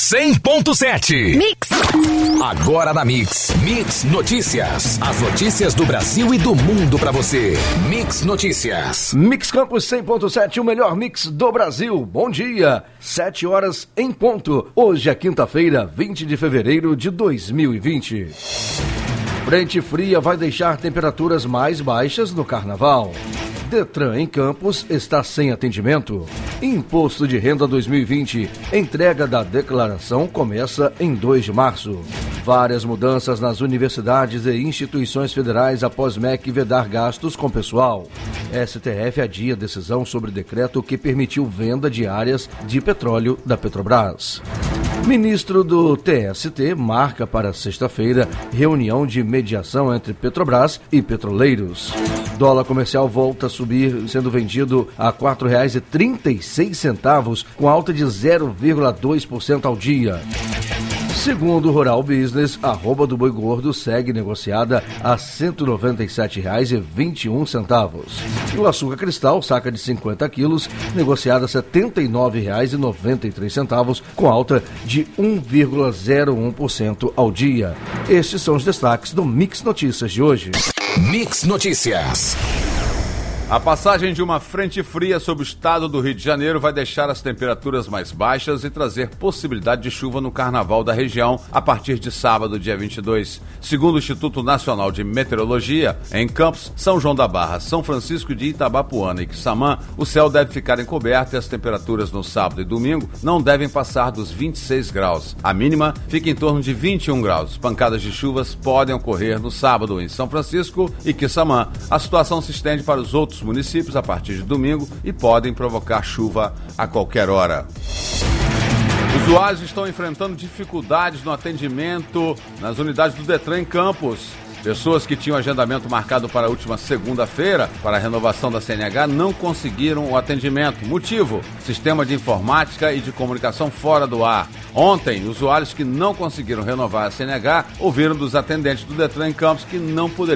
100.7. Mix. Agora na Mix. Mix Notícias. As notícias do Brasil e do mundo para você. Mix Notícias. Mix Campos 100.7, o melhor mix do Brasil. Bom dia. 7 horas em ponto. Hoje é quinta-feira, 20 de fevereiro de 2020. Frente fria vai deixar temperaturas mais baixas no carnaval. Detran em Campos está sem atendimento. Imposto de Renda 2020. Entrega da declaração começa em 2 de março. Várias mudanças nas universidades e instituições federais após MEC vedar gastos com pessoal. STF adia decisão sobre decreto que permitiu venda de áreas de petróleo da Petrobras. Ministro do TST marca para sexta-feira reunião de mediação entre Petrobras e petroleiros. Dólar comercial volta a subir, sendo vendido a R$ 4,36, com alta de 0,2% ao dia. Segundo o Rural Business, a rouba do boi gordo segue negociada a R$ 197,21. E o açúcar cristal, saca de 50 quilos, negociada a R$ 79,93, com alta de 1,01% ao dia. Estes são os destaques do Mix Notícias de hoje. Mix Notícias. A passagem de uma frente fria sobre o estado do Rio de Janeiro vai deixar as temperaturas mais baixas e trazer possibilidade de chuva no carnaval da região a partir de sábado, dia 22. Segundo o Instituto Nacional de Meteorologia, em Campos, São João da Barra, São Francisco de Itabapuana e Quissamã, o céu deve ficar encoberto e as temperaturas no sábado e domingo não devem passar dos 26 graus. A mínima fica em torno de 21 graus. Pancadas de chuvas podem ocorrer no sábado em São Francisco e Quissamã. A situação se estende para os municípios a partir de domingo e podem provocar chuva a qualquer hora. Usuários estão enfrentando dificuldades no atendimento nas unidades do Detran em Campos. Pessoas que tinham agendamento marcado para a última segunda-feira para a renovação da CNH não conseguiram o atendimento. Motivo: sistema de informática e de comunicação fora do ar. Ontem, usuários que não conseguiram renovar a CNH ouviram dos atendentes do Detran em Campos que não poderiam